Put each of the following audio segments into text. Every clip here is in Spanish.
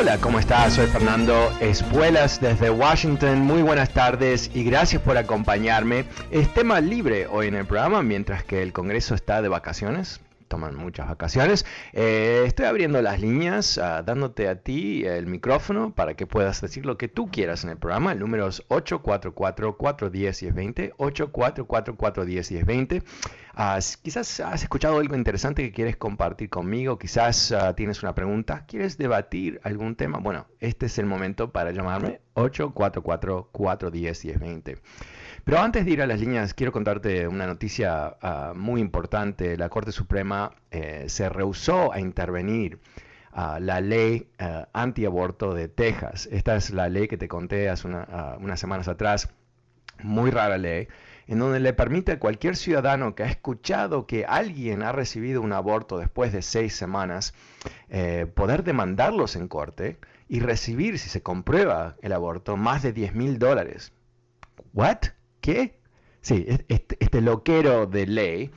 Hola, ¿cómo estás? Soy Fernando Espuelas desde Washington. Muy buenas tardes y gracias por acompañarme. Es tema libre hoy en el programa mientras que el Congreso está de vacaciones toman muchas vacaciones. Eh, estoy abriendo las líneas, ah, dándote a ti el micrófono para que puedas decir lo que tú quieras en el programa. El número es 844-410-1020, 844-410-1020. Ah, quizás has escuchado algo interesante que quieres compartir conmigo, quizás ah, tienes una pregunta, quieres debatir algún tema. Bueno, este es el momento para llamarme 844-410-1020. Pero antes de ir a las líneas, quiero contarte una noticia ah, muy importante. La Corte Suprema eh, se rehusó a intervenir a la ley uh, antiaborto de Texas. Esta es la ley que te conté hace ah, unas semanas atrás, muy rara ley, en donde le permite a cualquier ciudadano que ha escuchado que alguien ha recibido un aborto después de seis semanas, eh, poder demandarlos en corte y recibir, si se comprueba el aborto, más de 10 mil dólares. ¿What? ¿Qué? Sí, este, loquero de ley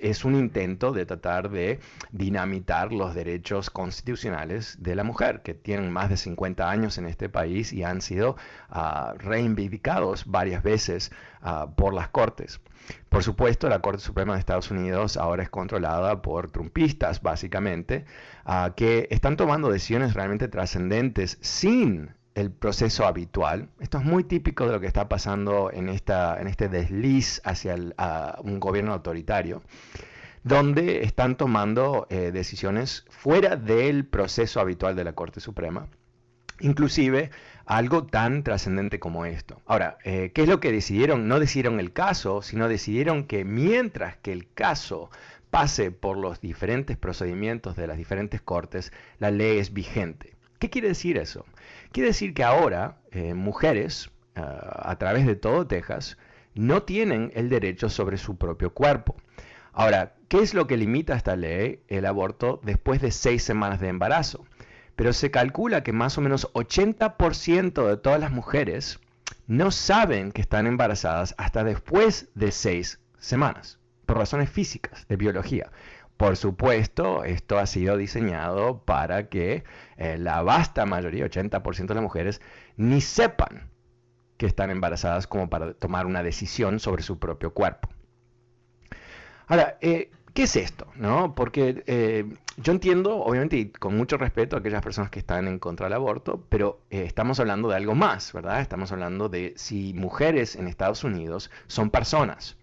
es un intento de tratar de dinamitar los derechos constitucionales de la mujer, que tienen más de 50 años en este país y han sido uh, reivindicados varias veces ah, por las cortes. Por supuesto, la Corte Suprema de Estados Unidos ahora es controlada por trumpistas, básicamente, ah, que están tomando decisiones realmente trascendentes sin el proceso habitual. Esto es muy típico de lo que está pasando en, esta, en este desliz hacia un gobierno autoritario, donde están tomando eh, decisiones fuera del proceso habitual de la Corte Suprema, inclusive algo tan trascendente como esto. Ahora, eh, ¿qué es lo que decidieron? No decidieron el caso, sino decidieron que mientras que el caso pase por los diferentes procedimientos de las diferentes cortes, la ley es vigente. ¿Qué quiere decir eso? Quiere decir que ahora eh, mujeres ah, a través de todo Texas no tienen el derecho sobre su propio cuerpo. Ahora, ¿qué es lo que limita esta ley? El aborto después de seis semanas de embarazo. Pero se calcula que más o menos 80% de todas las mujeres no saben que están embarazadas hasta después de seis semanas, por razones físicas, de biología. Por supuesto, esto ha sido diseñado para que eh, la vasta mayoría, 80% de las mujeres, ni sepan que están embarazadas como para tomar una decisión sobre su propio cuerpo. Ahora, eh, ¿qué es esto? ¿No? Porque eh, yo entiendo, obviamente, y con mucho respeto a aquellas personas que están en contra del aborto, pero estamos hablando de algo más, ¿verdad? Estamos hablando de si mujeres en Estados Unidos son personas.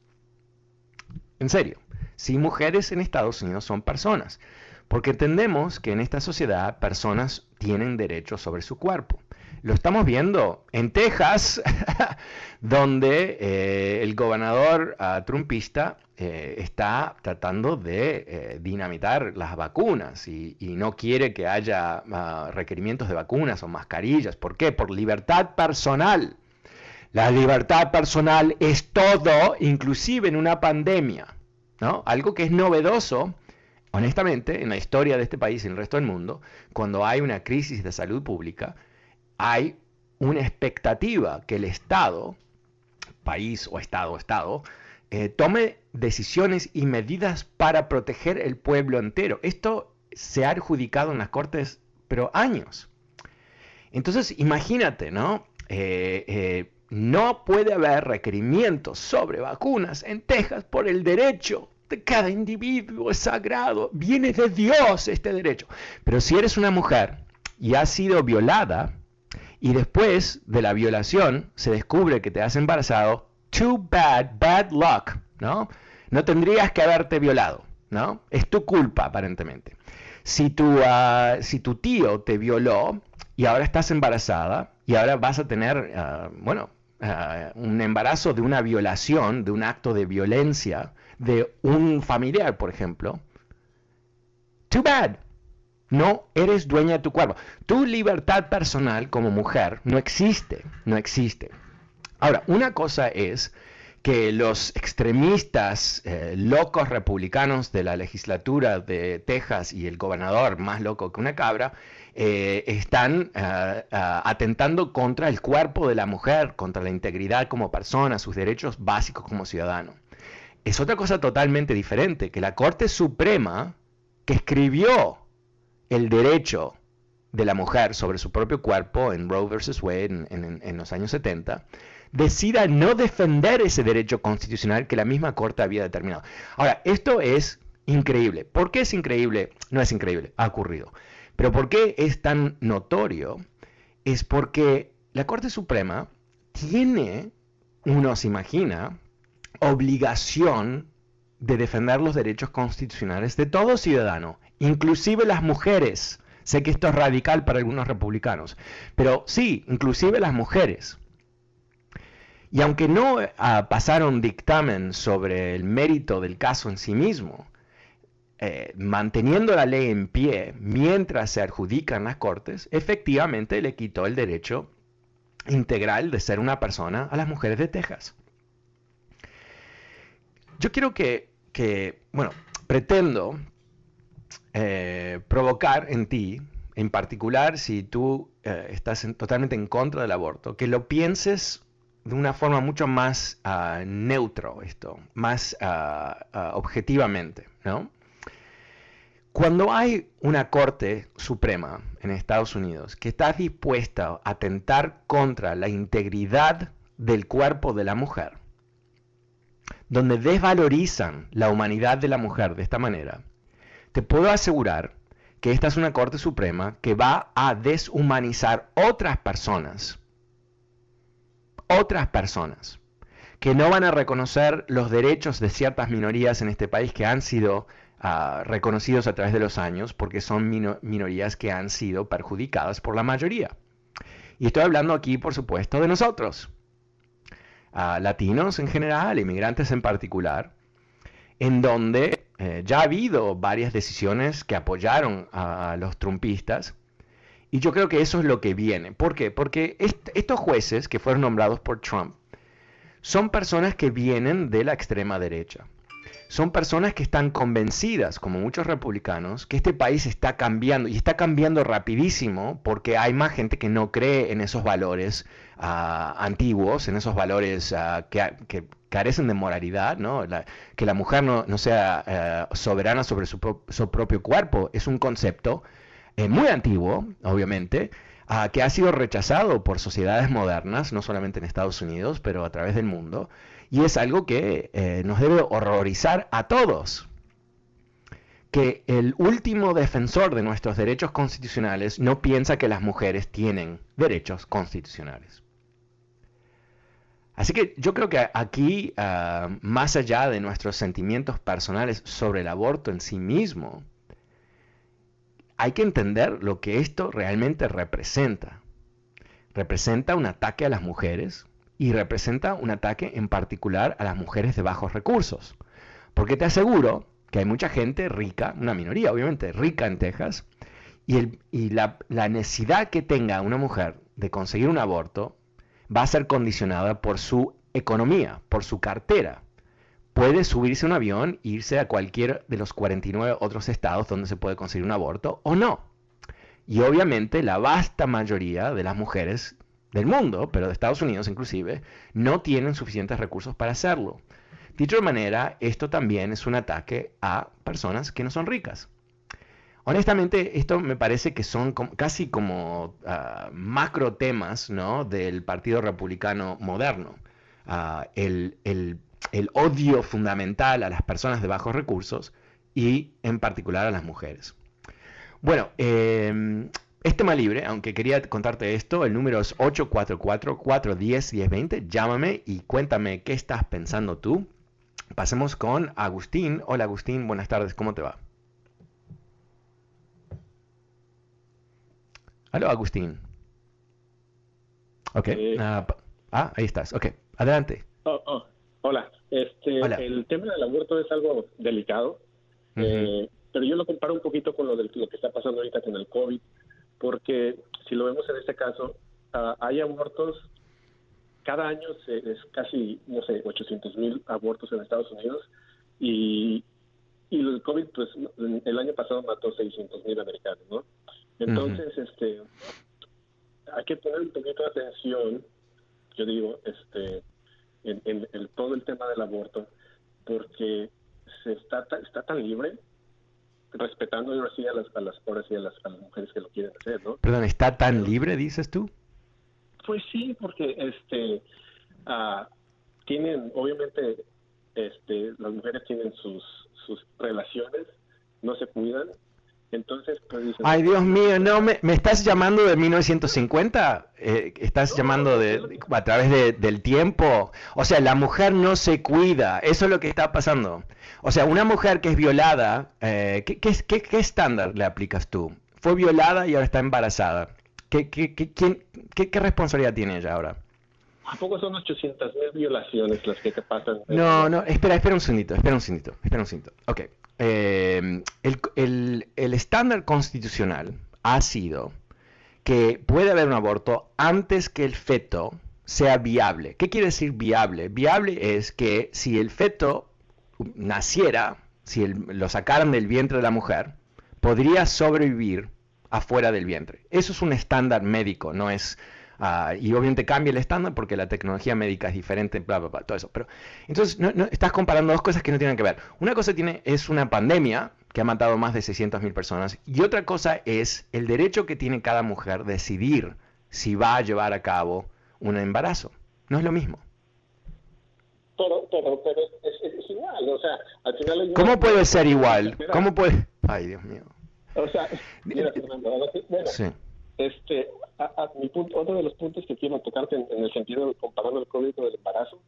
En serio si mujeres en Estados Unidos son personas. Porque entendemos que en esta sociedad personas tienen derechos sobre su cuerpo. Lo estamos viendo en Texas, donde eh, el gobernador uh, trumpista eh, está tratando de eh, dinamitar las vacunas y, no quiere que haya uh, requerimientos de vacunas o mascarillas. ¿Por qué? Por libertad personal. La libertad personal es todo, inclusive en una pandemia. Algo que es novedoso, honestamente, en la historia de este país y en el resto del mundo, cuando hay una crisis de salud pública, hay una expectativa que el Estado país o estado estado, eh, tome decisiones y medidas para proteger el pueblo entero. Esto se ha adjudicado en las cortes, pero años. Entonces, imagínate, ¿no? Eh, eh, no puede haber requerimientos sobre vacunas en Texas por el derecho de cada individuo, es sagrado, viene de Dios este derecho. Pero si eres una mujer y has sido violada y después de la violación se descubre que te has embarazado, too bad, bad luck, ¿no? No tendrías que haberte violado, ¿no? Es tu culpa, aparentemente. Si tu, ah, si tu tío te violó y ahora estás embarazada y ahora vas a tener, ah, bueno, ah, un embarazo de una violación, de un acto de violencia de un familiar, por ejemplo, too bad. No eres dueña de tu cuerpo. Tu libertad personal como mujer no existe, no existe. Ahora, una cosa es que los extremistas eh, locos republicanos de la legislatura de Texas y el gobernador más loco que una cabra eh, están eh, atentando contra el cuerpo de la mujer, contra la integridad como persona, sus derechos básicos como ciudadano. Es otra cosa totalmente diferente, que la Corte Suprema, que escribió el derecho de la mujer sobre su propio cuerpo en Roe versus Wade en, en los años 70, decida no defender ese derecho constitucional que la misma Corte había determinado. Ahora, esto es increíble. ¿Por qué es increíble? No es increíble, ha ocurrido. Pero ¿por qué es tan notorio? Es porque la Corte Suprema tiene, uno se imagina, obligación de defender los derechos constitucionales de todo ciudadano, inclusive las mujeres. Sé que esto es radical para algunos republicanos, pero sí, inclusive las mujeres. Y aunque no ah, pasaron dictamen sobre el mérito del caso en sí mismo, eh, manteniendo la ley en pie mientras se adjudican las cortes, efectivamente le quitó el derecho integral de ser una persona a las mujeres de Texas. Yo quiero que, bueno, pretendo eh, provocar en ti, en particular si tú eh, estás totalmente en contra del aborto, que lo pienses de una forma mucho más uh, neutro esto, más ah, ah, objetivamente, ¿no? Cuando hay una Corte Suprema en Estados Unidos que está dispuesta a atentar contra la integridad del cuerpo de la mujer, donde desvalorizan la humanidad de la mujer de esta manera, te puedo asegurar que esta es una Corte Suprema que va a deshumanizar otras personas otras personas que no van a reconocer los derechos de ciertas minorías en este país que han sido ah, reconocidos a través de los años porque son minorías que han sido perjudicadas por la mayoría. Y estoy hablando aquí, por supuesto, de nosotros, latinos en general, inmigrantes en particular, en donde eh, ya ha habido varias decisiones que apoyaron a los trumpistas y yo creo que eso es lo que viene. ¿Por qué? Porque estos jueces que fueron nombrados por Trump son personas que vienen de la extrema derecha. Son personas que están convencidas, como muchos republicanos, que este país está cambiando y está cambiando rapidísimo porque hay más gente que no cree en esos valores antiguos, en esos valores que, carecen de moralidad, ¿no? que la mujer no, sea eh, soberana sobre su, su propio cuerpo es un concepto eh, muy antiguo, obviamente, que ha sido rechazado por sociedades modernas, no solamente en Estados Unidos, pero a través del mundo, y es algo que eh, nos debe horrorizar a todos. Que el último defensor de nuestros derechos constitucionales no piensa que las mujeres tienen derechos constitucionales. Así que yo creo que aquí, ah, más allá de nuestros sentimientos personales sobre el aborto en sí mismo, hay que entender lo que esto realmente representa. Representa un ataque a las mujeres y representa un ataque en particular a las mujeres de bajos recursos. Porque te aseguro que hay mucha gente rica, una minoría obviamente rica en Texas, y, la, la necesidad que tenga una mujer de conseguir un aborto va a ser condicionada por su economía, por su cartera puede subirse a un avión e irse a cualquier de los 49 otros estados donde se puede conseguir un aborto o no. Y obviamente la vasta mayoría de las mujeres del mundo, pero de Estados Unidos inclusive, no tienen suficientes recursos para hacerlo. Dicho de manera, esto también es un ataque a personas que no son ricas. Honestamente, esto me parece que son casi como uh, macro temas del Partido Republicano moderno. Ah, el, odio fundamental a las personas de bajos recursos y en particular a las mujeres. Bueno, eh, es tema libre, aunque quería contarte esto, el número es 844-410-1020, llámame y cuéntame qué estás pensando tú. Pasemos con Agustín. Hola Agustín, buenas tardes, ¿cómo te va? Hola Agustín. Ok. Ah, ah, ahí estás. Ok, adelante. Oh, oh, hola. Este, El tema del aborto es algo delicado, eh, pero yo lo comparo un poquito con lo, de, lo que está pasando ahorita con el COVID, porque si lo vemos en este caso, ah, hay abortos, cada año es casi, no sé, 800 mil abortos en Estados Unidos y, y el COVID, pues el año pasado mató 600 mil americanos, ¿no? Entonces, este, hay que poner un poquito de atención, yo digo, este, en, todo el tema del aborto, porque se está, está tan libre respetando ahora sí a las, a las, a las, a las mujeres que lo quieren hacer, ¿no? Perdón, ¿está tan libre, dices tú? Pues sí, porque este ah, tienen, obviamente, este, las mujeres tienen sus, sus relaciones, no se cuidan, entonces, pues Ay, Dios mío, no, me, me estás llamando de 1950, eh, estás llamando de, a través del tiempo. O sea, la mujer no se cuida, eso es lo que está pasando. O sea, una mujer que es violada, eh, ¿qué, qué, qué, estándar le aplicas tú? Fue violada y ahora está embarazada. ¿Qué, qué, quién, qué, responsabilidad tiene ella ahora? ¿A poco son 800 mil violaciones las que te pasan? No, no, espera, espera un segundito, espera un segundito, espera un segundito. Ok, eh, el, estándar constitucional ha sido que puede haber un aborto antes que el feto sea viable. ¿Qué quiere decir viable? Viable es que si el feto naciera, si lo sacaran del vientre de la mujer, podría sobrevivir afuera del vientre. Eso es un estándar médico, no es Ah, y obviamente cambia el estándar porque la tecnología médica es diferente, bla, bla, bla, todo eso. Pero entonces no, estás comparando dos cosas que no tienen que ver. Una cosa tiene, es una pandemia que ha matado más de 600.000 personas y otra cosa es el derecho que tiene cada mujer decidir si va a llevar a cabo un embarazo. No es lo mismo. Pero, pero, pero es, igual, o sea, al final ¿Cómo puede ser igual? ¿Cómo puede...? Ay, Dios mío. O sea, mira, bueno, sí. Este, a, mi punto, otro de los puntos que quiero tocarte en, el sentido de comparando el código del embarazo.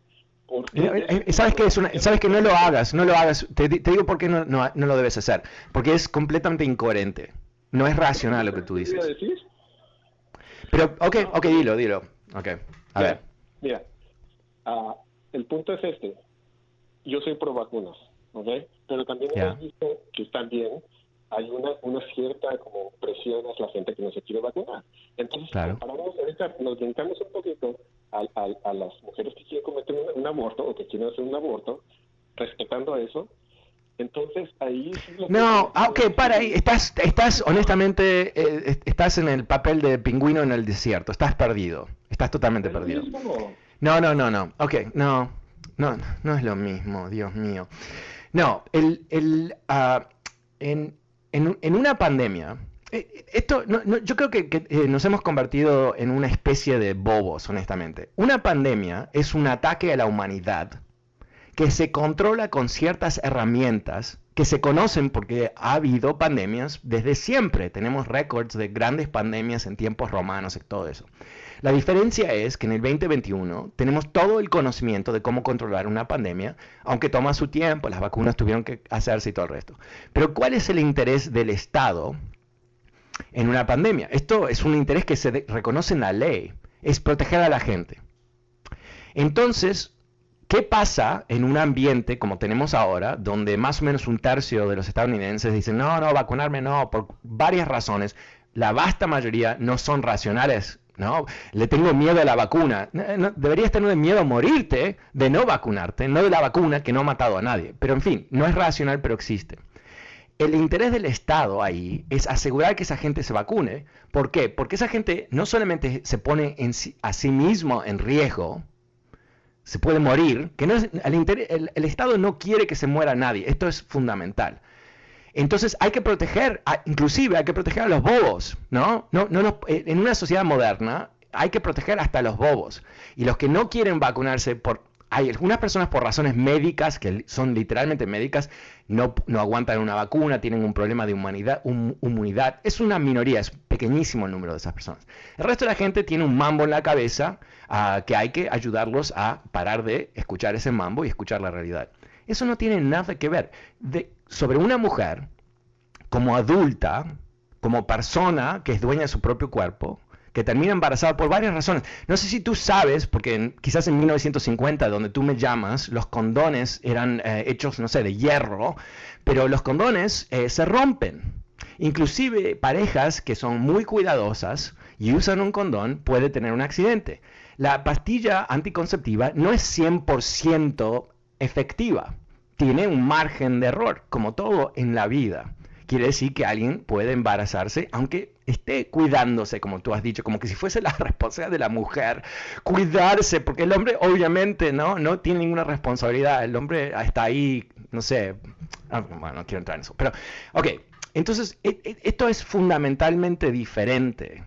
Sabes que es una, sabes que no lo hagas, no lo hagas. Te, digo por qué no, no, no, lo debes hacer. Porque es completamente incoherente. No es racional lo que tú dices. Decir? Pero, ok, ok, dilo, dilo. Ok, a ver. Mira, uh, el punto es este. Yo soy pro vacunas, ¿ok? Pero también hemos visto que están bien hay una, una cierta como presión a la gente que no se quiere vacunar. Entonces, claro. ahorita, nos brincamos un poquito a, a, las mujeres que quieren cometer un, aborto o que quieren hacer un aborto, respetando eso. Entonces, ahí... no, ah, ok, para ahí. Estás, estás honestamente, eh, estás en el papel de pingüino en el desierto. Estás perdido. Estás totalmente perdido. No, no, no, no. Ok, no. No, no es lo mismo, Dios mío. No, el, el, uh, en, en, una pandemia, eh, esto, yo creo que, eh, nos hemos convertido en una especie de bobos, honestamente. Una pandemia es un ataque a la humanidad que se controla con ciertas herramientas que se conocen porque ha habido pandemias desde siempre. Tenemos récords de grandes pandemias en tiempos romanos y todo eso. La diferencia es que en el 2021 tenemos todo el conocimiento de cómo controlar una pandemia, aunque toma su tiempo, las vacunas tuvieron que hacerse y todo el resto. Pero ¿cuál es el interés del Estado en una pandemia? Esto es un interés que se reconoce en la ley, es proteger a la gente. Entonces, ¿Qué pasa en un ambiente como tenemos ahora, donde más o menos un tercio de los estadounidenses dicen, no, no, vacunarme no, por varias razones? La vasta mayoría no son racionales ¿no? Le tengo miedo a la vacuna. deberías tener miedo a morirte de no vacunarte, no de la vacuna que no ha matado a nadie. Pero en fin, no es racional, pero existe. el interés del Estado ahí es asegurar que esa gente se vacune. ¿Por qué? Porque esa gente no solamente se pone a sí mismo en riesgo, se puede morir, que no es, el, Estado no quiere que se muera nadie, esto es fundamental. Entonces hay que proteger, inclusive hay que proteger a los bobos, ¿no? no, no eh, en una sociedad moderna hay que proteger hasta a los bobos. Y los que no quieren vacunarse por hay algunas personas por razones médicas, que son literalmente médicas, no, no aguantan una vacuna, tienen un problema de humanidad, inmunidad. Es una minoría, es pequeñísimo el número de esas personas. El resto de la gente tiene un mambo en la cabeza uh, que hay que ayudarlos a parar de escuchar ese mambo y escuchar la realidad. Eso no tiene nada que ver. De, sobre una mujer, como adulta, como persona que es dueña de su propio cuerpo, que termina embarazada por varias razones. No sé si tú sabes, porque quizás en 1950, donde tú me llamas, los condones eran eh, hechos, no sé, de hierro, pero los condones eh, se rompen. Inclusive parejas que son muy cuidadosas y usan un condón puede tener un accidente. La pastilla anticonceptiva no es 100% efectiva. Tiene un margen de error, como todo en la vida. Quiere decir que alguien puede embarazarse, aunque esté cuidándose, como tú has dicho, como que si fuese la responsabilidad de la mujer, cuidarse, porque el hombre obviamente no, no tiene ninguna responsabilidad, el hombre está ahí, no sé, ah, bueno, no quiero entrar en eso, pero, ok, entonces e, e, esto es fundamentalmente diferente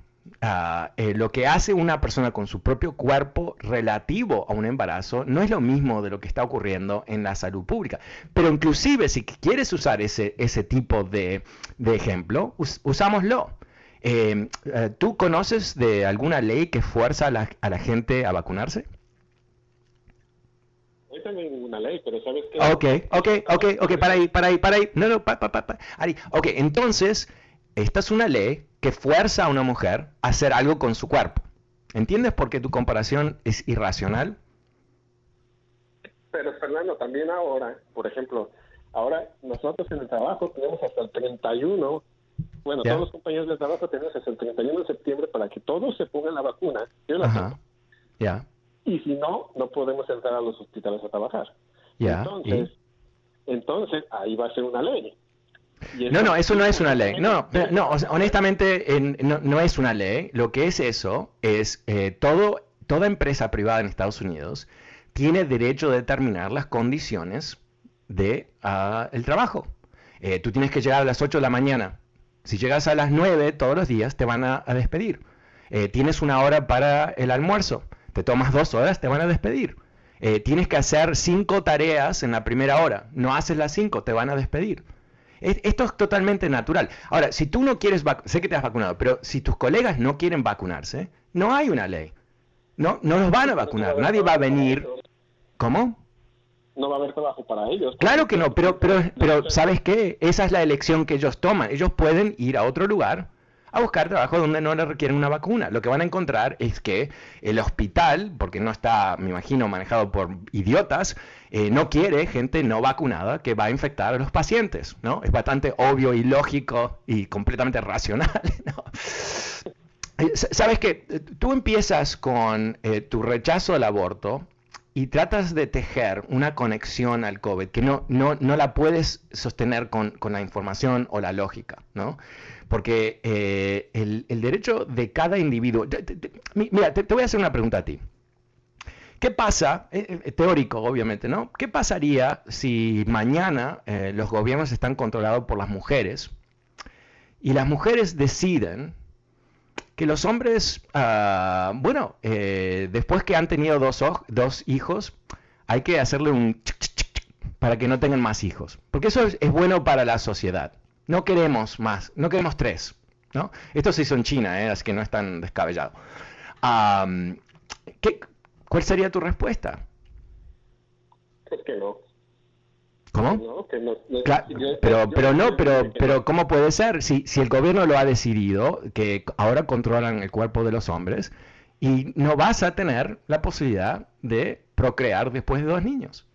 eh, lo que hace una persona con su propio cuerpo relativo a un embarazo no es lo mismo de lo que está ocurriendo en la salud pública. Pero inclusive si quieres usar ese, ese tipo de, ejemplo, usámoslo. Eh, eh, ¿Tú conoces de alguna ley que fuerza a la, gente a vacunarse? Ninguna ley, pero sabes que... Ok, ok, ok, ok, para ahí, para ahí, para ahí. No, no, para, para, para. Ahí. Ok, entonces, esta es una ley que fuerza a una mujer a hacer algo con su cuerpo. ¿Entiendes por qué tu comparación es irracional? Pero Fernando, también ahora, por ejemplo, ahora nosotros en el trabajo tenemos hasta el 31, bueno, todos los compañeros del trabajo tenemos hasta el 31 de septiembre para que todos se pongan la vacuna. Yo la Ya. Y si no, no podemos entrar a los hospitales a trabajar. Entonces, entonces ahí va a ser una ley. No, no, eso no es una ley. No, no, honestamente no, es una ley. Lo que es eso es eh, todo, toda empresa privada en Estados Unidos tiene derecho a determinar las condiciones de ah, el trabajo. Eh, tú tienes que llegar a las 8 de la mañana. Si llegas a las 9 todos los días, te van a, despedir. Eh, tienes una hora para el almuerzo. Te tomas dos horas, te van a despedir. tienes que hacer cinco tareas en la primera hora. No haces las cinco, te van a despedir esto es totalmente natural. Ahora, si tú no quieres, sé que te has vacunado, pero si tus colegas no quieren vacunarse, no hay una ley. No, no los van a vacunar. Nadie va a venir. ¿Cómo? No va a haber trabajo para ellos. Claro que no, pero, pero, pero ¿sabes qué? Esa es la elección que ellos toman. Ellos pueden ir a otro lugar a buscar trabajo donde no le requieren una vacuna. Lo que van a encontrar es que el hospital, porque no está, me imagino, manejado por idiotas, eh, no quiere gente no vacunada que va a infectar a los pacientes, ¿no? Es bastante obvio y lógico y completamente racional, eh, Sabes que eh, tú empiezas con tu rechazo al aborto y tratas de tejer una conexión al COVID que no, no, no la puedes sostener con, con la información o la lógica, ¿no? Porque eh, el, derecho de cada individuo... mira, te, voy a hacer una pregunta a ti. ¿Qué pasa, eh, eh, teórico obviamente, ¿no? ¿Qué pasaría si mañana los gobiernos están controlados por las mujeres y las mujeres deciden que los hombres, ah, bueno, después que han tenido dos, hijos, hay que hacerle un para que no tengan más hijos. Porque eso es bueno para la sociedad. No queremos más, no queremos tres. ¿no? Esto se hizo en China, ¿eh? así que no es tan descabellado. ¿qué, ¿Cuál sería tu respuesta? Es que no. ¿Cómo? pero, pero no, pero, pero ¿cómo puede ser? Si, si el gobierno lo ha decidido, que ahora controlan el cuerpo de los hombres, y no vas a tener la posibilidad de procrear después de dos niños.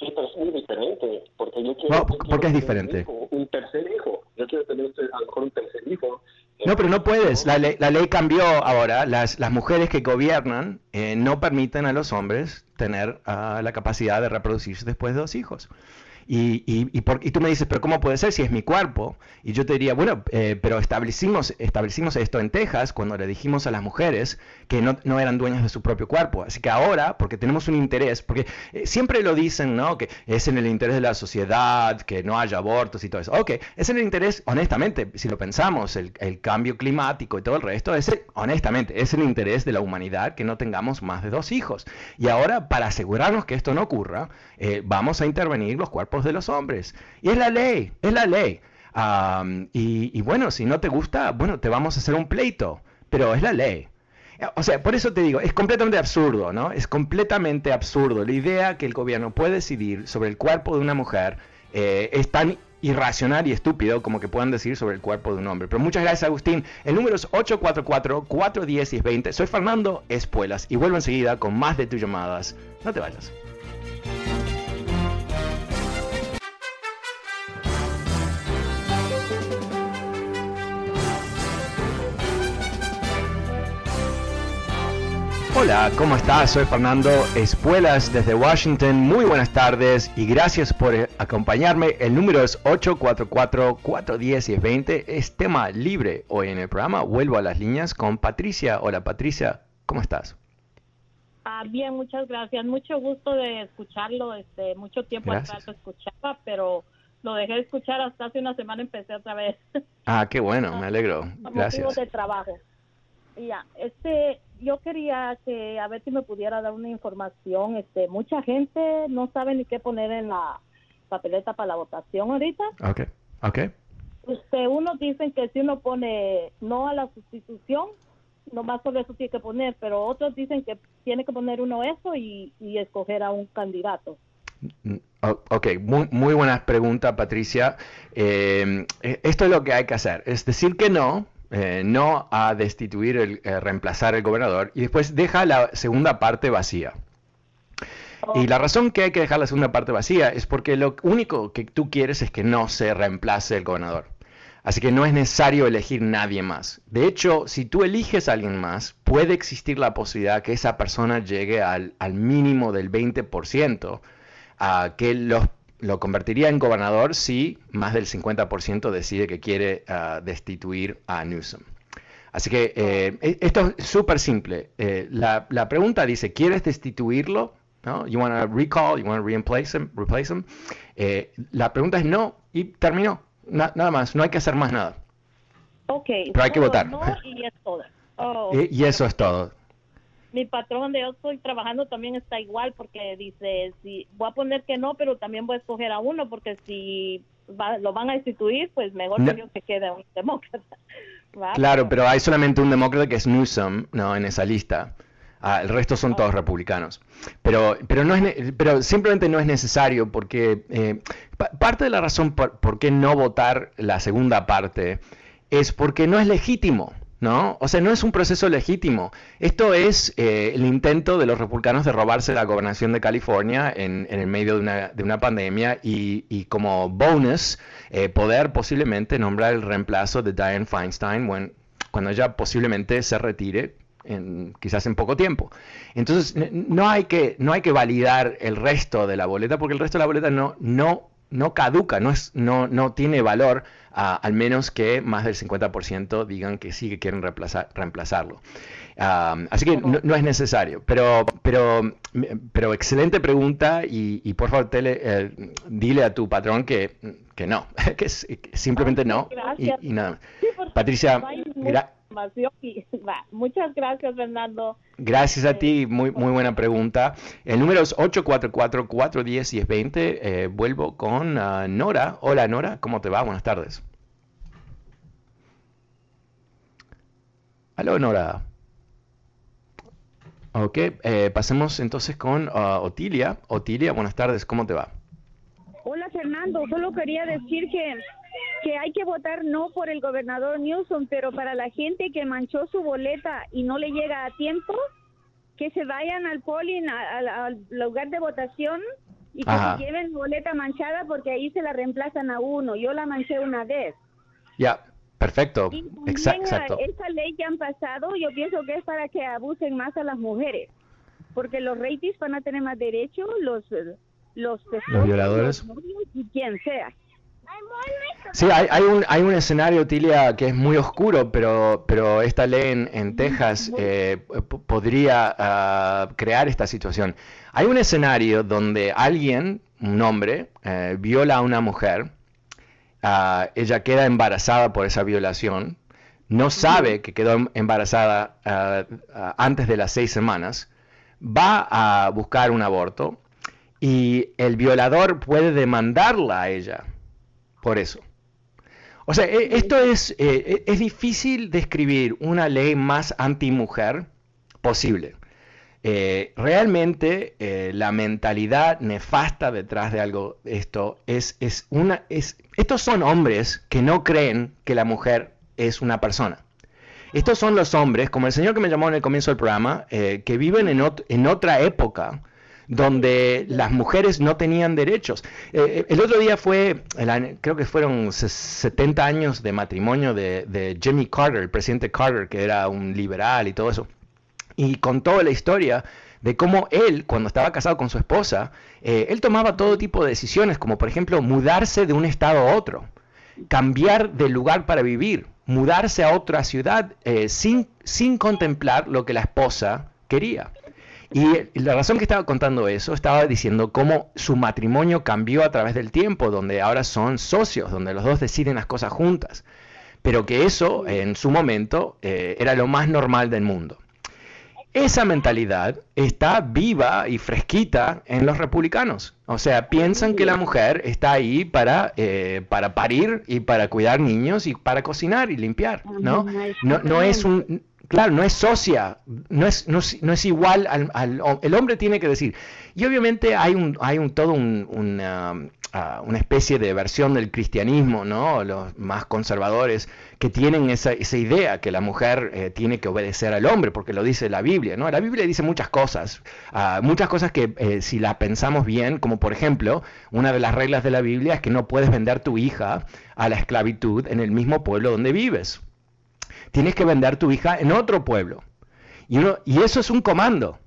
Sí, pero es muy diferente, porque yo quiero... No, es diferente? Un, tercer hijo, yo quiero tener a lo mejor un tercer hijo. No, pero no puedes, la ley, la ley cambió ahora, las, las mujeres que gobiernan eh, no permiten a los hombres tener uh, la capacidad de reproducirse después de dos hijos. Y, y, y, por, y, tú me dices, pero ¿cómo puede ser si es mi cuerpo? Y yo te diría, bueno, eh, pero establecimos, establecimos esto en Texas cuando le dijimos a las mujeres que no, no, eran dueñas de su propio cuerpo. Así que ahora, porque tenemos un interés, porque eh, siempre lo dicen, ¿no? Que es en el interés de la sociedad, que no haya abortos y todo eso. Ok, es en el interés, honestamente, si lo pensamos, el, el cambio climático y todo el resto, es, honestamente, es el interés de la humanidad que no tengamos más de dos hijos. Y ahora, para asegurarnos que esto no ocurra, eh, vamos a intervenir los cuerpos de los hombres. Y es la ley, es la ley. y, bueno, si no te gusta, bueno, te vamos a hacer un pleito, pero es la ley. O sea, por eso te digo, es completamente absurdo, ¿no? Es completamente absurdo. La idea que el gobierno puede decidir sobre el cuerpo de una mujer eh, es tan irracional y estúpido como que puedan decir sobre el cuerpo de un hombre. Pero muchas gracias, Agustín. El número es 844-410-1020. Soy Fernando Espuelas y vuelvo enseguida con más de tus llamadas. No te vayas. Hola, ¿cómo estás? Soy Fernando Espuelas desde Washington. Muy buenas tardes y gracias por acompañarme. El número es 844-410-1020. Es tema libre hoy en el programa. Vuelvo a las líneas con Patricia. Hola Patricia, ¿cómo estás? Ah, bien, muchas gracias. Mucho gusto de escucharlo. Este, mucho tiempo atrás lo escuchaba, pero lo dejé de escuchar hasta hace una semana empecé otra vez. Ah, qué bueno, me alegro. Gracias. de trabajo. Ya, este, yo quería que a ver si me pudiera dar una información. Este, mucha gente no sabe ni qué poner en la papeleta para la votación ahorita. Okay, okay. Este, unos dicen que si uno pone no a la sustitución, nomás sobre eso tiene que poner, pero otros dicen que tiene que poner uno eso y, escoger a un candidato. Mm, ok, muy, muy buena pregunta, Patricia. Eh, esto es lo que hay que hacer, es decir que no, eh, no a destituir, el, eh, reemplazar el gobernador y después deja la segunda parte vacía. Y la razón que hay que dejar la segunda parte vacía es porque lo único que tú quieres es que no se reemplace el gobernador. Así que no es necesario elegir nadie más. De hecho, si tú eliges a alguien más, puede existir la posibilidad que esa persona llegue al, al mínimo del 20%, a que los lo convertiría en gobernador si más del 50% decide que quiere ah, destituir a Newsom. Así que eh, e, esto es súper simple. Eh, la, pregunta dice, ¿quieres destituirlo? ¿No? You want to recall, you want to replace him, replace him? Eh, la pregunta es no y terminó. nada más, no hay que hacer más nada. Ok. Pero hay que votar. y, es todo. y eso es todo mi patrón donde yo estoy trabajando también está igual porque dice, si voy a poner que no, pero también voy a escoger a uno porque si lo van a destituir, pues mejor que yo que quede un demócrata. Claro, pero hay solamente un demócrata que es Newsom, ¿no? En esa lista. Ah, el resto son todos republicanos. Pero, pero, no es, pero simplemente no es necesario porque eh, parte de la razón por, por qué no votar la segunda parte es porque no es legítimo. ¿No? O sea, no es un proceso legítimo. Esto es eh, el intento de los republicanos de robarse la gobernación de California en, el medio de una, pandemia y, como bonus eh, poder posiblemente nombrar el reemplazo de Dianne Feinstein cuando ella posiblemente se retire. En, quizás en poco tiempo. Entonces, no hay, que, no hay que validar el resto de la boleta porque el resto de la boleta no, no, no caduca, no, es, no, no tiene valor al menos que más del 50% digan que sí que quieren reemplazar, reemplazarlo. así que no, es necesario, pero, pero, pero excelente pregunta y, por favor eh, dile a tu patrón que, que no, que, simplemente no y, nada Patricia, muchas gracias Fernando. Gracias a ti, muy, muy buena pregunta. El número es 844-410-1020. Eh, vuelvo con ah, Nora. Hola Nora, ¿cómo te va? Buenas tardes. Hola Nora. Ok, eh, pasemos entonces con ah, Otilia. Otilia, buenas tardes, ¿cómo te va? Hola Fernando, solo quería decir que que hay que votar no por el gobernador Newsom, pero para la gente que manchó su boleta y no le llega a tiempo, que se vayan al polling, al lugar de votación y que se lleven boleta manchada porque ahí se la reemplazan a uno. Yo la manché una vez. Ya, perfecto. Exacto. Esa ley que han pasado, yo pienso que es para que abusen más a las mujeres, porque los ratis van a tener más derechos, los los, los violadores y quien sea. Sí, hay, un, hay un escenario, Tilia, que es muy oscuro, pero, pero esta ley en, Texas eh, podría ah, crear esta situación. Hay un escenario donde alguien, un hombre, eh, viola a una mujer, ah, ella queda embarazada por esa violación, no sabe que quedó embarazada ah, antes de las seis semanas, va a buscar un aborto y el violador puede demandarla a ella por eso. O sea, e, esto es, eh, e, es difícil describir una ley más anti-mujer posible. Eh, realmente eh, la mentalidad nefasta detrás de algo esto es, es una es estos son hombres que no creen que la mujer es una persona estos son los hombres como el señor que me llamó en el comienzo del programa que viven en, en otra época donde las mujeres no tenían derechos. Eh, eh, el otro día fue, creo que fueron 70 años de matrimonio de, Jimmy Carter, el presidente Carter, que era un liberal y todo eso. Y contó la historia de cómo él, cuando estaba casado con su esposa, eh, él tomaba todo tipo de decisiones, como por ejemplo mudarse de un estado a otro, cambiar de lugar para vivir, mudarse a otra ciudad sin, sin contemplar lo que la esposa quería. Y la razón que estaba contando eso, estaba diciendo cómo su matrimonio cambió a través del tiempo, donde ahora son socios, donde los dos deciden las cosas juntas. Pero que eso, en su momento, eh, era lo más normal del mundo. Esa mentalidad está viva y fresquita en los republicanos. O sea, piensan que la mujer está ahí para, eh, para parir y para cuidar niños y para cocinar y limpiar, ¿no? No, no es un Claro, no es socia, no es, no, es igual al, El hombre tiene que decir. Y obviamente hay, un, hay un, todo una, ah, una especie de versión del cristianismo, ¿no? Los más conservadores que tienen esa, esa idea que la mujer eh, tiene que obedecer al hombre, porque lo dice la Biblia, ¿no? La Biblia dice muchas cosas, ah, muchas cosas que eh, si las pensamos bien, como por ejemplo, una de las reglas de la Biblia es que no puedes vender tu hija a la esclavitud en el mismo pueblo donde vives tienes que vender tu hija en otro pueblo. Y, eso es un comando.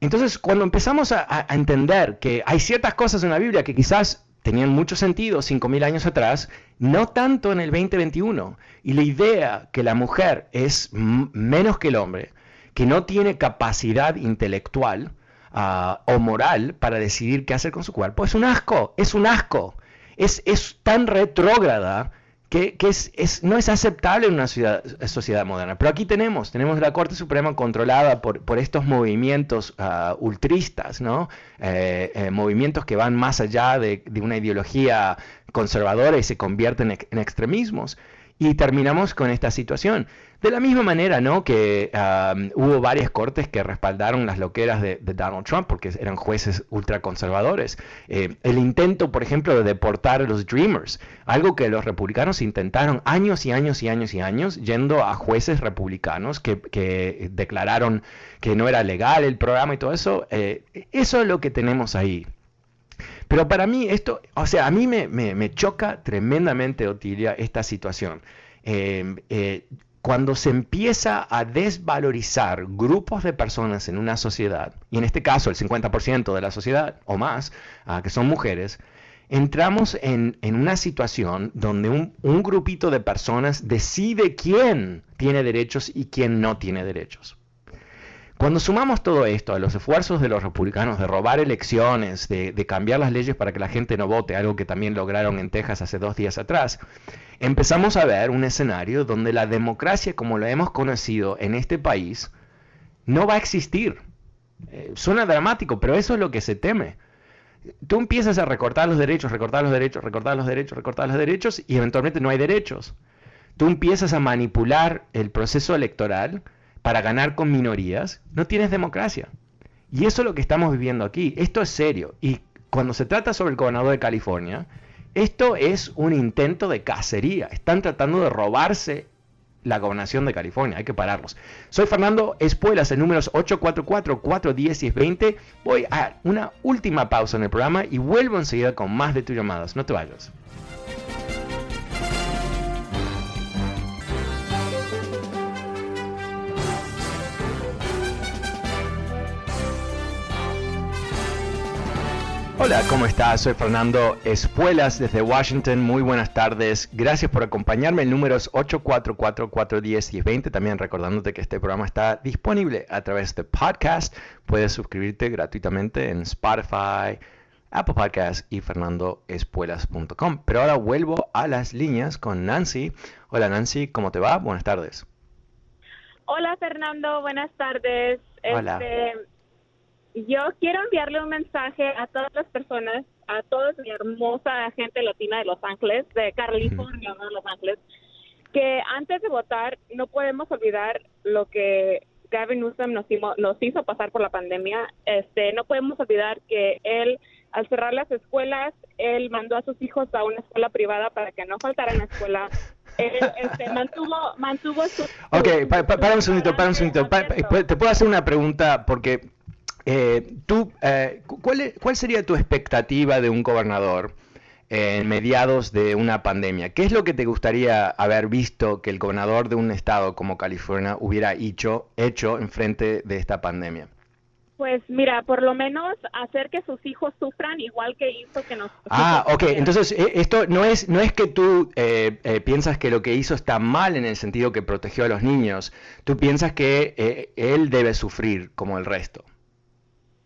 Entonces, cuando empezamos a, entender que hay ciertas cosas en la Biblia que quizás tenían mucho sentido 5.000 años atrás, no tanto en el 2021. Y la idea que la mujer es menos que el hombre, que no tiene capacidad intelectual ah, o moral para decidir qué hacer con su cuerpo, es un asco, es un asco. Es, es tan retrógrada que, es, no es aceptable en una sociedad moderna. Pero aquí tenemos, tenemos la Corte Suprema controlada por, por estos movimientos uh, ultristas, ¿no? Eh, eh, movimientos que van más allá de, de, una ideología conservadora y se convierten en extremismos. Y terminamos con esta situación. De la misma manera, ¿no? Que hubo varias cortes que respaldaron las loqueras de, Donald Trump porque eran jueces ultraconservadores. Eh, el intento, por ejemplo, de deportar a los Dreamers, algo que los republicanos intentaron años y años y años y años, yendo a jueces republicanos que, declararon que no era legal el programa y todo eso. Eh, eso es lo que tenemos ahí. Pero para mí esto, o sea, a mí me, choca tremendamente, Otilia, esta situación. Eh, cuando se empieza a desvalorizar grupos de personas en una sociedad, y en este caso el 50% de la sociedad o más, ah, que son mujeres, entramos en, una situación donde un, un, grupito de personas decide quién tiene derechos y quién no tiene derechos. Cuando sumamos todo esto a los esfuerzos de los republicanos de robar elecciones, de, cambiar las leyes para que la gente no vote, algo que también lograron en Texas hace dos días atrás, empezamos a ver un escenario donde la democracia como la hemos conocido en este país no va a existir. Eh, suena dramático, pero eso es lo que se teme. Tú empiezas a recortar los derechos, recortar los derechos, recortar los derechos, recortar los derechos y eventualmente no hay derechos. Tú empiezas a manipular el proceso electoral para ganar con minorías, no tienes democracia. Y eso es lo que estamos viviendo aquí. Esto es serio. Y cuando se trata sobre el gobernador de California, esto es un intento de cacería. Están tratando de robarse la gobernación de California. Hay que pararlos. Soy Fernando Espuelas, el número es 844-410-1020. Voy a una última pausa en el programa y vuelvo enseguida con más de tus llamadas. No te vayas. Hola, ¿cómo estás? Soy Fernando Espuelas desde Washington. Muy buenas tardes. Gracias por acompañarme. El número es 844-410-1020. También recordándote que este programa está disponible a través de podcast. Puedes suscribirte gratuitamente en Spotify, Apple Podcasts y fernandoespuelas.com. Pero ahora vuelvo a las líneas con Nancy. Hola Nancy, ¿cómo te va? Buenas tardes. Hola Fernando, buenas tardes. Hola. Este, yo quiero enviarle un mensaje a todas las personas, a toda mi hermosa gente latina de Los Ángeles, de California, no de Los Ángeles, que antes de votar no podemos olvidar lo que Gavin Newsom nos, nos hizo pasar por la pandemia. Este, no podemos olvidar que él, al cerrar las escuelas, él mandó a sus hijos a una escuela privada para que no faltaran a la escuela. Él, este, mantuvo, mantuvo su... Ok, para un segundito, para un segundito. te puedo hacer una pregunta porque eh, tú, eh, ¿cuál, ¿cuál, sería tu expectativa de un gobernador en mediados de una pandemia? ¿Qué es lo que te gustaría haber visto que el gobernador de un estado como California hubiera hecho, hecho en frente de esta pandemia? Pues mira, por lo menos hacer que sus hijos sufran igual que hizo que nos. Ah, ok. Entonces eh, esto no es no es que tú piensas que lo que hizo está mal en el sentido que protegió a los niños. Tú piensas que él debe sufrir como el resto.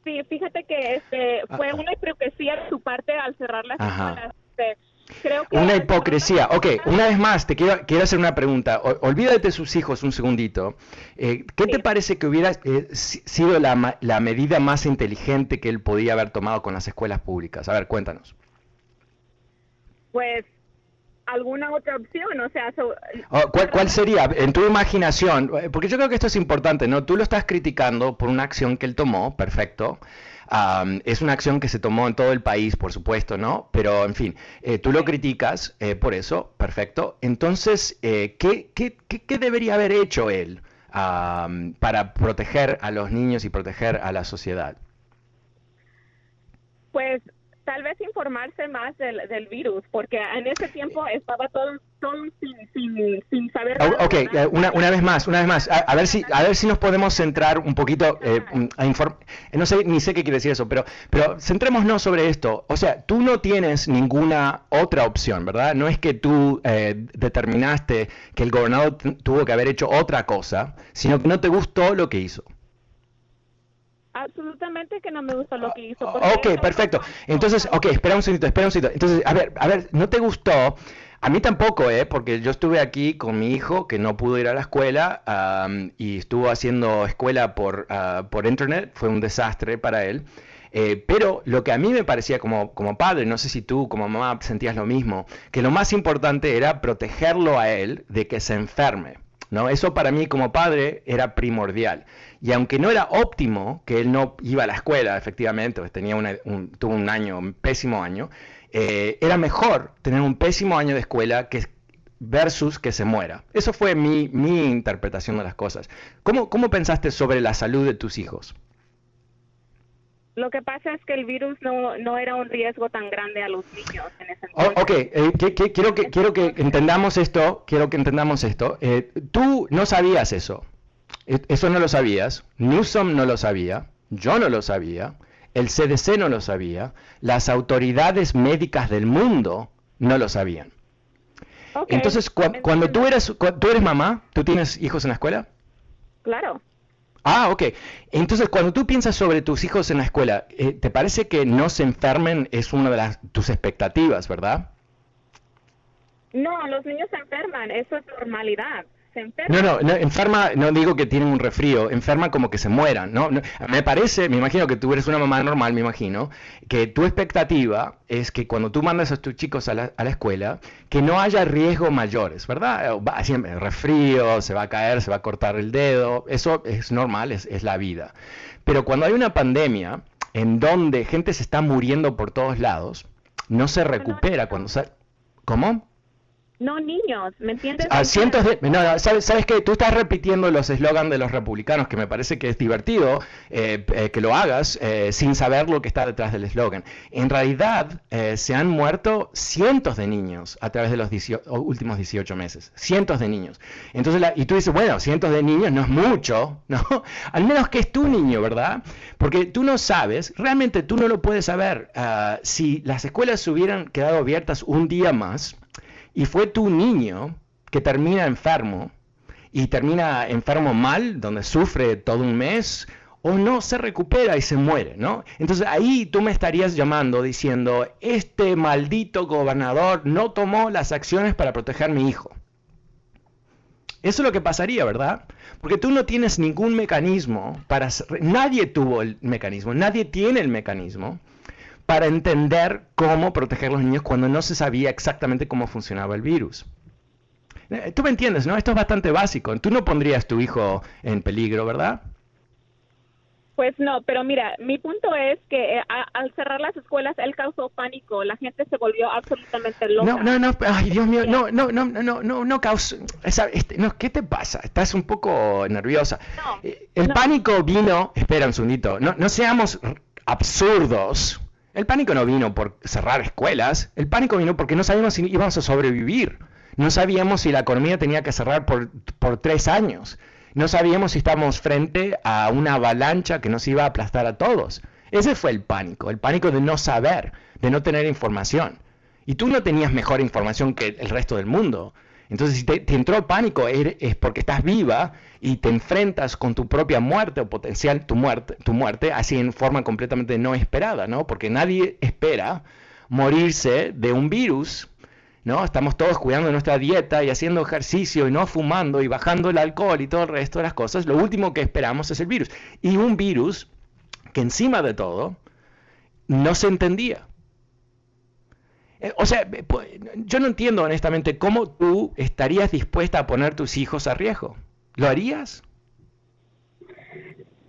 Sí, fíjate que este fue ah. una hipocresía de su parte al cerrar las escuelas. Este, creo que una hipocresía. Ok, una vez más, te quiero, quiero hacer una pregunta. olvídate de sus hijos un segundito. Eh, ¿Qué te parece que hubiera eh, sido la, la medida más inteligente que él podía haber tomado con las escuelas públicas? A ver, cuéntanos. Pues alguna otra opción, o sea... Oh, ¿cuál, sería, en tu imaginación? Porque yo creo que esto es importante, ¿no? Tú lo estás criticando por una acción que él tomó, perfecto. es una acción que se tomó en todo el país, por supuesto, ¿no? Pero, en fin, eh, tú lo criticas eh, por eso, perfecto. Entonces, eh, ¿qué, qué, qué, debería haber hecho él para proteger a los niños y proteger a la sociedad? Pues tal vez informarse más del, del, virus, porque en ese tiempo estaba todo, todo sin, sin, sin, saber. Nada, ok, una, una, vez más, una vez más, a, ver si a ver si nos podemos centrar un poquito eh, a informar. No sé ni sé qué quiere decir eso, pero pero centrémonos sobre esto. O sea, tú no tienes ninguna otra opción, ¿verdad? No es que tú eh, determinaste que el gobernador tuvo que haber hecho otra cosa, sino que no te gustó lo que hizo. Absolutamente que no me gustó lo que hizo. Ok, perfecto. Entonces, ok, espera un segundito, espera un segundito. Entonces, a ver, a ver, ¿no te gustó? A mí tampoco, ¿eh? Porque yo estuve aquí con mi hijo que no pudo ir a la escuela y estuvo haciendo escuela por, uh, por internet. Fue un desastre para él. Eh, pero lo que a mí me parecía como, como padre, no sé si tú como mamá sentías lo mismo, que lo más importante era protegerlo a él de que se enferme. ¿No? Eso para mí como padre era primordial. Y aunque no era óptimo que él no iba a la escuela, efectivamente, pues tenía un, tuvo un año, un pésimo año, eh, era mejor tener un pésimo año de escuela que versus que se muera. Eso fue mi, mi interpretación de las cosas. ¿Cómo, ¿Cómo pensaste sobre la salud de tus hijos? Lo que pasa es que el virus no, no era un riesgo tan grande a los niños en ese oh, ok, eh, quiero, que, quiero que entendamos esto, quiero que entendamos esto. Eh, tú no sabías eso. E, eso no lo sabías. Newsom no lo sabía. Yo no lo sabía. El CDC no lo sabía. Las autoridades médicas del mundo no lo sabían. Entonces, cuando tú eres, tú eres mamá, ¿tú tienes hijos en la escuela? Claro. Ah, ok. Entonces, cuando tú piensas sobre tus hijos en la escuela, eh, ¿te parece que no se enfermen es una de las, tus expectativas, verdad? No, los niños se enferman, eso es normalidad. No, no, no, enferma, no digo que tienen un resfrío, enferma como que se mueran, ¿no? Me parece, me imagino que tú eres una mamá normal, me imagino, que tu expectativa es que cuando tú mandas a tus chicos a la, a la escuela, que no haya riesgos mayores, ¿verdad? Va, siempre resfrío, se va a caer, se va a cortar el dedo, eso es normal, es, es la vida. Pero cuando hay una pandemia en donde gente se está muriendo por todos lados, no se recupera cuando... Se... ¿Cómo? No niños, ¿me entiendes? A cientos de... No, ¿sabes, sabes que tú estás repitiendo los eslogans de los republicanos, que me parece que es divertido eh, eh, que lo hagas eh, sin saber lo que está detrás del eslogan. En realidad se han muerto cientos de niños a través de los últimos 18 meses. Cientos de niños. Entonces, y tú dices, bueno, cientos de niños no es mucho, ¿no? Al menos que es tu niño, ¿verdad? Porque tú no sabes, realmente tú no lo puedes saber. Ah, si las escuelas hubieran quedado abiertas un día más, y fue tu niño que termina enfermo y termina enfermo mal, donde sufre todo un mes, o no se recupera y se muere, ¿no? Entonces ahí tú me estarías llamando diciendo, este maldito gobernador no tomó las acciones para proteger a mi hijo. Eso es lo que pasaría, ¿verdad? Porque tú no tienes ningún mecanismo para... Nadie tuvo el mecanismo, nadie tiene el mecanismo para entender cómo proteger a los niños cuando no se sabía exactamente cómo funcionaba el virus. Eh, tú me entiendes, ¿no? Esto es bastante básico. Tú no pondrías tu hijo en peligro, ¿verdad? Pues no, pero mira, mi punto es que eh, al cerrar las escuelas él causó pánico, la gente se volvió absolutamente loca. No, no, no, ay Dios mío, no, no, no, no, no, no causó, este, no, ¿qué te pasa? Estás un poco nerviosa. Eh, el pánico vino, espera un segundito, no, no seamos absurdos. El pánico no vino por cerrar escuelas, el pánico vino porque no sabíamos si íbamos a sobrevivir. No sabíamos si la economía tenía que cerrar por, tres años. No sabíamos si estábamos frente a una avalancha que nos iba a aplastar a todos. Ese fue el pánico, el pánico de no saber, de no tener información. Y tú no tenías mejor información que el resto del mundo. Entonces, si te, entró pánico es porque estás viva y te enfrentas con tu propia muerte o potencial tu muerte, tu muerte así en forma completamente no esperada, ¿no? Porque nadie espera morirse de un virus, ¿no? Estamos todos cuidando nuestra dieta y haciendo ejercicio y no fumando y bajando el alcohol y todo el resto de las cosas. Lo último que esperamos es el virus. Y un virus que encima de todo no se entendía. Eh, o sea, pues, yo no entiendo honestamente cómo tú estarías dispuesta a poner tus hijos a riesgo. ¿Lo harías?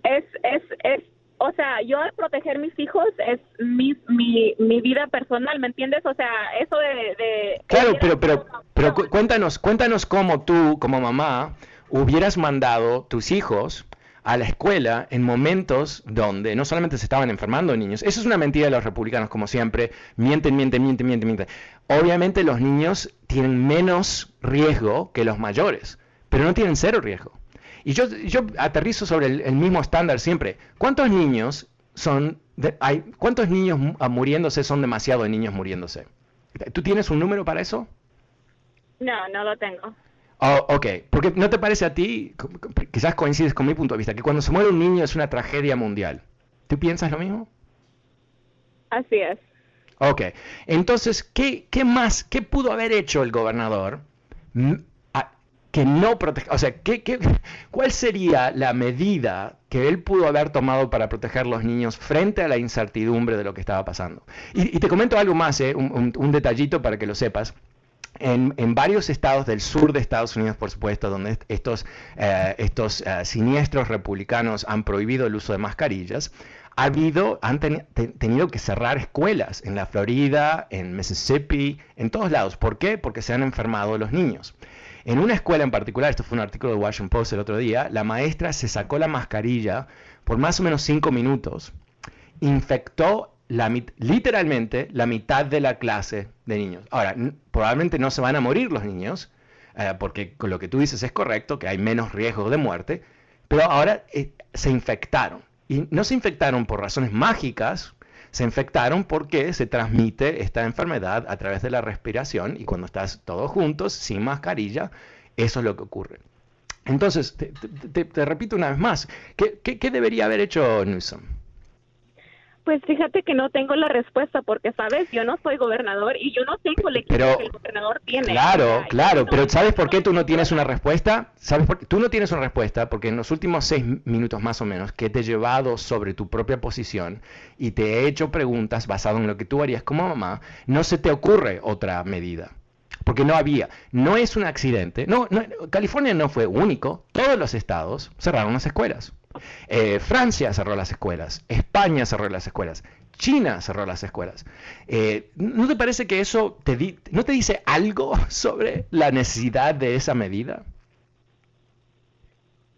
Es, es, es, o sea, yo al proteger mis hijos es mi, mi, mi vida personal, ¿me entiendes? O sea, eso de... claro, pero, pero, pero cuéntanos, cuéntanos cómo tú, como mamá, hubieras mandado tus hijos a la escuela en momentos donde no solamente se estaban enfermando niños, eso es una mentira de los republicanos, como siempre, mienten, mienten, mienten, mienten, mienten. Obviamente los niños tienen menos riesgo que los mayores, pero no tienen cero riesgo. Y yo, yo aterrizo sobre el, mismo estándar siempre. ¿Cuántos niños son, hay, cuántos niños muriéndose son demasiados niños muriéndose? ¿Tú tienes un número para eso? No, no lo tengo. Oh, ok, porque ¿no te parece a ti, quizás coincides con mi punto de vista, que cuando se muere un niño es una tragedia mundial? ¿Tú piensas lo mismo? Así es. Ok, entonces, ¿qué, qué más, qué pudo haber hecho el gobernador que no proteja, o sea, ¿qué, qué, cuál sería la medida que él pudo haber tomado para proteger a los niños frente a la incertidumbre de lo que estaba pasando? Y, te comento algo más, eh, un detallito para que lo sepas en, varios estados del sur de Estados Unidos, por supuesto, donde estos, eh, estos eh, siniestros republicanos han prohibido el uso de mascarillas, ha habido, han tenido que cerrar escuelas en la Florida, en Mississippi, en todos lados. ¿Por qué? Porque se han enfermado los niños. En una escuela en particular, esto fue un artículo de Washington Post el otro día, la maestra se sacó la mascarilla por más o menos cinco minutos, infectó literalmente la mitad de la clase de niños. Ahora, probablemente no se van a morir los niños, eh, porque con lo que tú dices es correcto, que hay menos riesgo de muerte, pero ahora eh, se infectaron. Y no se infectaron por razones mágicas, se infectaron porque se transmite esta enfermedad a través de la respiración y cuando estás todos juntos, sin mascarilla, eso es lo que ocurre. Entonces, te, repito una vez más, ¿qué, qué debería haber hecho Newsom? Pues fíjate que no tengo la respuesta porque, sabes, yo no soy gobernador y yo no tengo el equipo que el gobernador tiene. Claro, claro, pero ¿sabes por qué tú no tienes una respuesta? ¿Sabes por qué? Tú no tienes una respuesta porque en los últimos seis minutos más o menos que te he llevado sobre tu propia posición y te he hecho preguntas basado en lo que tú harías como mamá, no se te ocurre otra medida. Porque no había, no es un accidente. No, no California no fue único. Todos los estados cerraron las escuelas Eh, Francia cerró las escuelas, España cerró las escuelas, China cerró las escuelas. Eh, ¿No te parece que eso te no te dice algo sobre la necesidad de esa medida?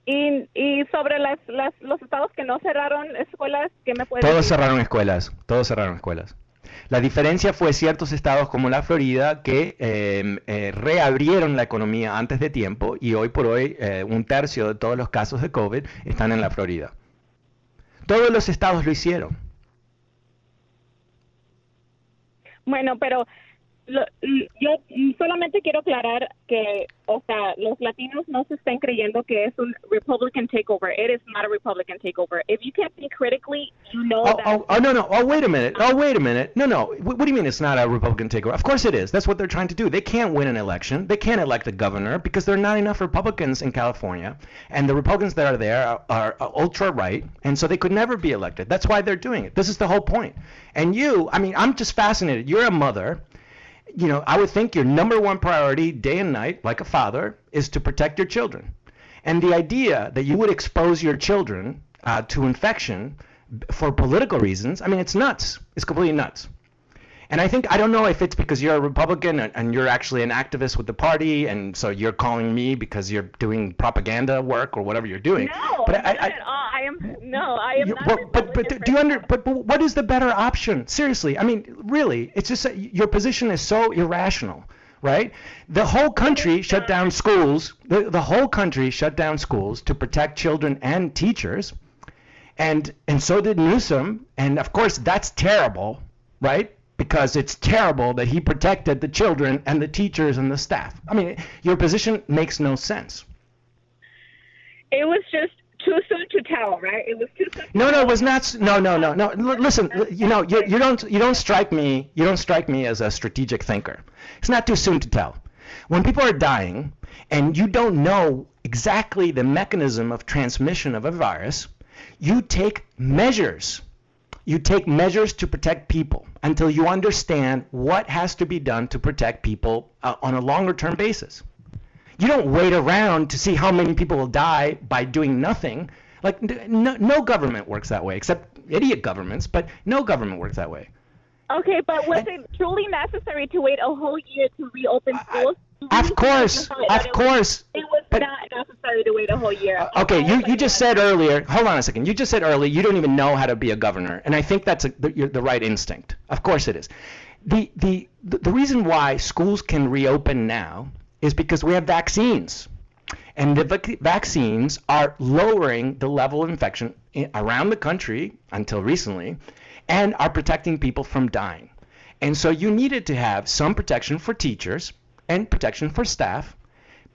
Y, y sobre las, los estados que no cerraron escuelas, ¿qué me puedes Todos cerraron escuelas, todos cerraron escuelas. La diferencia fue ciertos estados como la Florida que em, eh, reabrieron la economía antes de tiempo y hoy por hoy eh, un tercio de todos los casos de COVID están en la Florida. Todos los estados lo hicieron. Bueno, pero yo solamente quiero aclarar que, o sea, los latinos no se estén creyendo que es un Republican takeover. It is not a Republican takeover. If you can't think critically, you know oh, that. Oh, oh, no, no. Oh, wait a minute. Oh, um, wait a minute. No, no. What, what do you mean it's not a Republican takeover? Of course it is. That's what they're trying to do. They can't win an election. They can't elect a governor because there are not enough Republicans in California, and the Republicans that are there are, are, are ultra right, and so they could never be elected. That's why they're doing it. This is the whole point. And you, I mean, I'm just fascinated. You're a mother you know, I would think your number one priority day and night, like a father, is to protect your children. And the idea that you would expose your children uh, to infection for political reasons, I mean, it's nuts. It's completely nuts. And I think I don't know if it's because you're a Republican and, and, you're actually an activist with the party, and so you're calling me because you're doing propaganda work or whatever you're doing. No, but I, I, I, I am no, I am not. But, but, but do you under? But, but what is the better option? Seriously, I mean, really, it's just your position is so irrational right? The whole country shut uh, down schools. The, the whole country shut down schools to protect children and teachers. And and so did Newsom. And of course that's terrible, right? because it's terrible that he protected the children and the teachers and the staff. I mean, your position makes no sense. It was just too soon to tell, right? It was too soon. No, no, it was not. No, no, no, no. L- listen, you know, you, you don't you don't strike me you don't strike me as a strategic thinker. It's not too soon to tell. When people are dying and you don't know exactly the mechanism of transmission of a virus, you take measures you take measures to protect people until you understand what has to be done to protect people uh, on a longer term basis. You don't wait around to see how many people will die by doing nothing. Like, no, no government works that way, except idiot governments, but no government works that way. Okay, but was it truly necessary to wait a whole year to reopen schools? Of course, of course. It was but, not necessary to wait a whole year. Uh, okay, you, you just said earlier. Hold on a second. You just said earlier you don't even know how to be a governor, and I think that's a, the, the right instinct. Of course it is. The, the the reason why schools can reopen now is because we have vaccines, and the vac- vaccines are lowering the level of infection in, around the country until recently, and are protecting people from dying. And so you needed to have some protection for teachers and protection for staff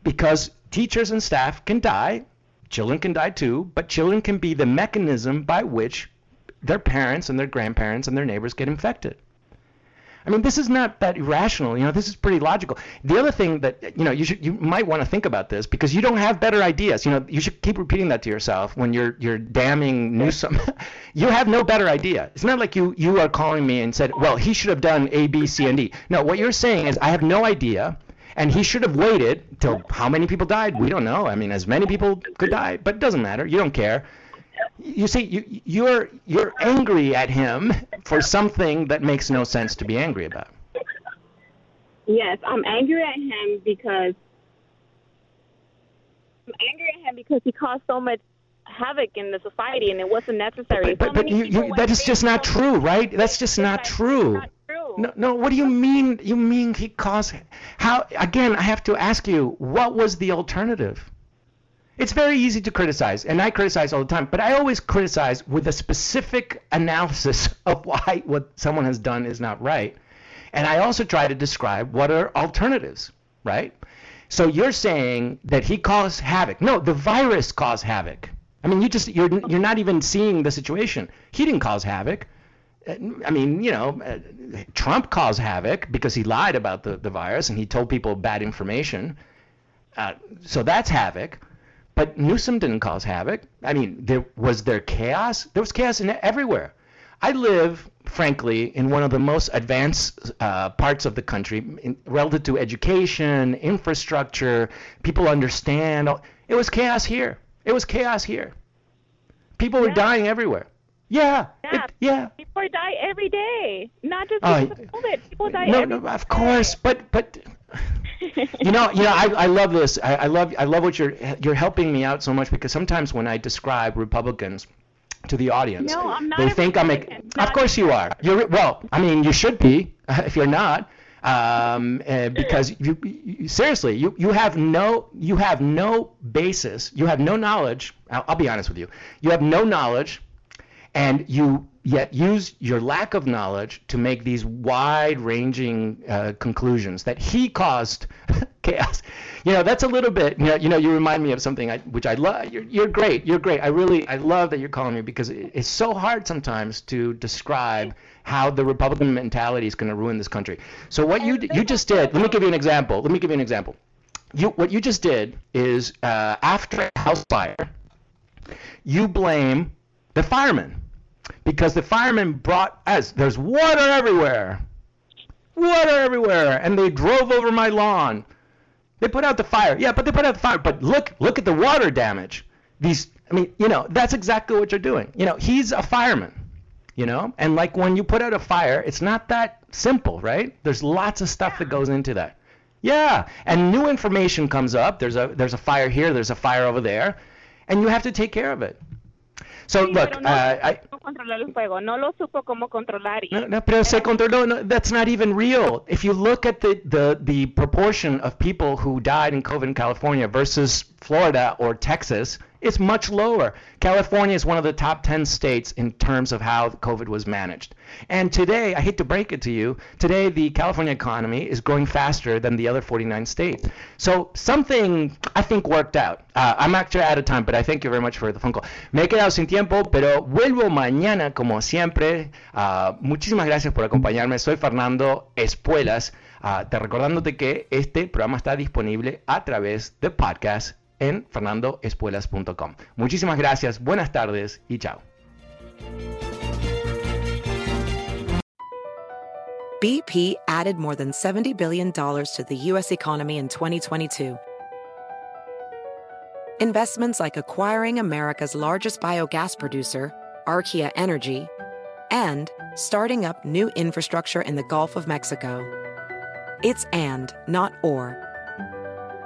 because teachers and staff can die, children can die too, but children can be the mechanism by which their parents and their grandparents and their neighbors get infected. I mean, this is not that irrational. You know, this is pretty logical. The other thing that you know, you should, you might want to think about this because you don't have better ideas. You know, you should keep repeating that to yourself when you're you're damning Newsom. you have no better idea. It's not like you you are calling me and said, well, he should have done A, B, C, and D. No, what you're saying is, I have no idea. And he should have waited till how many people died? We don't know. I mean, as many people could die, but it doesn't matter. You don't care. You see, you, you're you're angry at him for something that makes no sense to be angry about. Yes, I'm angry at him because I'm angry at him because he caused so much havoc in the society and it wasn't necessary. But, but, but you, you, that is just not true, right? That's just not true. No, no. What do you mean? You mean he caused? How? Again, I have to ask you, what was the alternative? It's very easy to criticize, and I criticize all the time, but I always criticize with a specific analysis of why what someone has done is not right. And I also try to describe what are alternatives, right? So you're saying that he caused havoc. No, the virus caused havoc. I mean, you just you're you're not even seeing the situation. He didn't cause havoc. Uh, I mean, you know, uh, Trump caused havoc because he lied about the, the virus and he told people bad information. Uh, so that's havoc. But Newsom didn't cause havoc. I mean, there was there chaos. There was chaos in everywhere. I live, frankly, in one of the most advanced uh, parts of the country in, relative to education, infrastructure. People understand. It was chaos here. It was chaos here. People were dying everywhere. Yeah. Yeah. It, yeah. People die every day, not just because of COVID. People die No, no, of course, but but you know, you know, I, I love this. I, I love I love what you're you're helping me out so much because sometimes when I describe Republicans to the audience, No, I'm not they think I'm a. Of course you are. You're well. I mean, you should be if you're not. Um, uh, because you, you seriously, you, you have no you have no basis, you have no knowledge. I'll, I'll be honest with you. You have no knowledge and you yet use your lack of knowledge to make these wide-ranging uh, conclusions that he caused chaos. You know, that's a little bit. You know, you know, you remind me of something I, which I love. You're, you're great. You're great. I really, I love that you're calling me because it, it's so hard sometimes to describe how the Republican mentality is going to ruin this country. So what you you just did. Let me give you an example. Let me give you an example. You what you just did is uh, after a house fire, you blame the firemen because the firemen brought us. There's water everywhere. Water everywhere. And they drove over my lawn. They put out the fire. Yeah but they put out the fire. But look look at the water damage. These i mean you know that's exactly what you're doing. You know he's a fireman you know? And like when you put out a fire it's not that simple right? There's lots of stuff that goes into that. Yeah. And new information comes up. There's a there's a fire here. There's a fire over there. And you have to take care of it so Sí, look no uh, I, controlar el fuego, no lo supo cómo controlar. y- no, no, pero se controló. No, that's not even real. If you look at the, the, the proportion of people who died in COVID in California versus Florida or Texas, it's much lower. California is one of the top 10 states in terms of how COVID was managed. And today, I hate to break it to you, today the California economy is growing faster than the other 49 states. So something I think worked out. Uh, I'm actually out of time, but I thank you very much for the phone call. Me he quedado sin tiempo, pero vuelvo mañana como siempre. Uh, muchísimas gracias por acompañarme. Soy Fernando Espuelas. Uh, te recordándote que este programa está disponible a través de podcast en fernandoespuelas.com. Muchísimas gracias, buenas tardes y chao. BP added more than $70 billion to the U.S. economy in 2022. Investments like acquiring America's largest biogas producer, Archaea Energy, and starting up new infrastructure in the Gulf of Mexico. It's and, not or.